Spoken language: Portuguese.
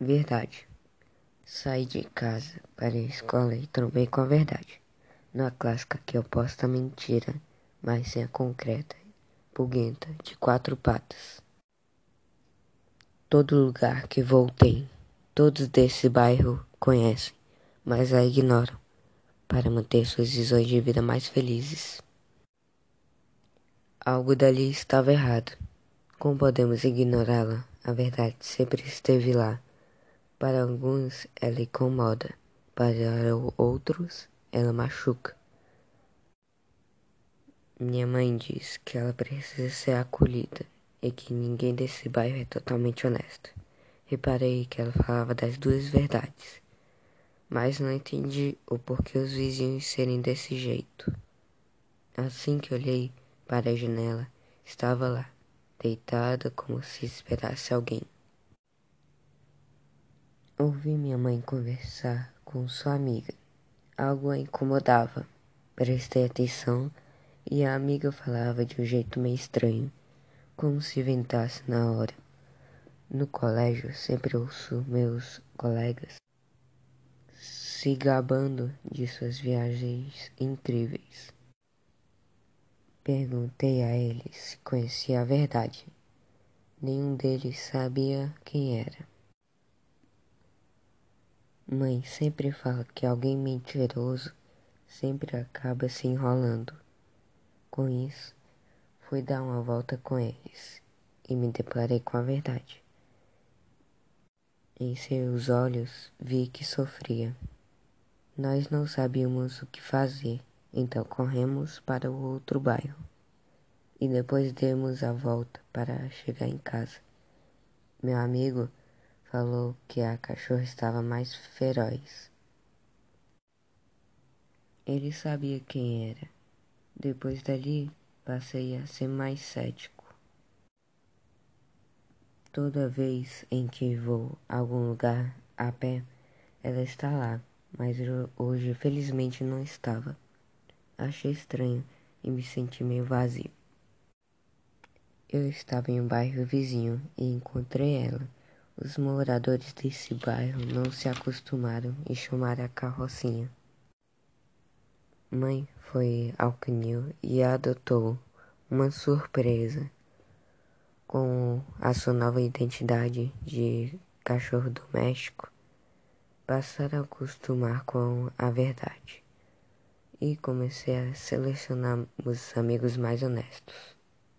Verdade. Saí de casa para a escola e trombei com a verdade. Na clássica que oposta à mentira, mas sem a concreta, pulguenta, de quatro patas. Todo lugar que voltei, todos desse bairro conhecem, mas a ignoram, para manter suas visões de vida mais felizes. Algo dali estava errado. Como podemos ignorá-la? A verdade sempre esteve lá para alguns, ela incomoda, para outros, ela machuca. Minha mãe diz que ela precisa ser acolhida e que ninguém desse bairro é totalmente honesto. Reparei que ela falava das duas verdades, mas não entendi o porquê os vizinhos serem desse jeito. Assim que olhei para a janela, estava lá, deitada como se esperasse alguém. Ouvi minha mãe conversar com sua amiga. Algo a incomodava. Prestei atenção e a amiga falava de um jeito meio estranho, como se inventasse na hora. No colégio, sempre ouço meus colegas se gabando de suas viagens incríveis. Perguntei a eles se conhecia a verdade. Nenhum deles sabia quem era. Mãe sempre fala que alguém mentiroso sempre acaba se enrolando. Com isso, fui dar uma volta com eles e me deparei com a verdade. Em seus olhos vi que sofria. Nós não sabíamos o que fazer, então corremos para o outro bairro e depois demos a volta para chegar em casa. Meu amigo falou que a cachorra estava mais feroz. Ele sabia quem era. Depois dali, passei a ser mais cético. Toda vez em que vou a algum lugar a pé, ela está lá, mas hoje felizmente não estava. Achei estranho e me senti meio vazio. Eu estava em um bairro vizinho e encontrei ela. Os moradores desse bairro não se acostumaram em chamar a carrocinha. Mãe foi ao canil e adotou uma surpresa com a sua nova identidade de cachorro doméstico. Passaram a acostumar com a verdade e comecei a selecionar os amigos mais honestos.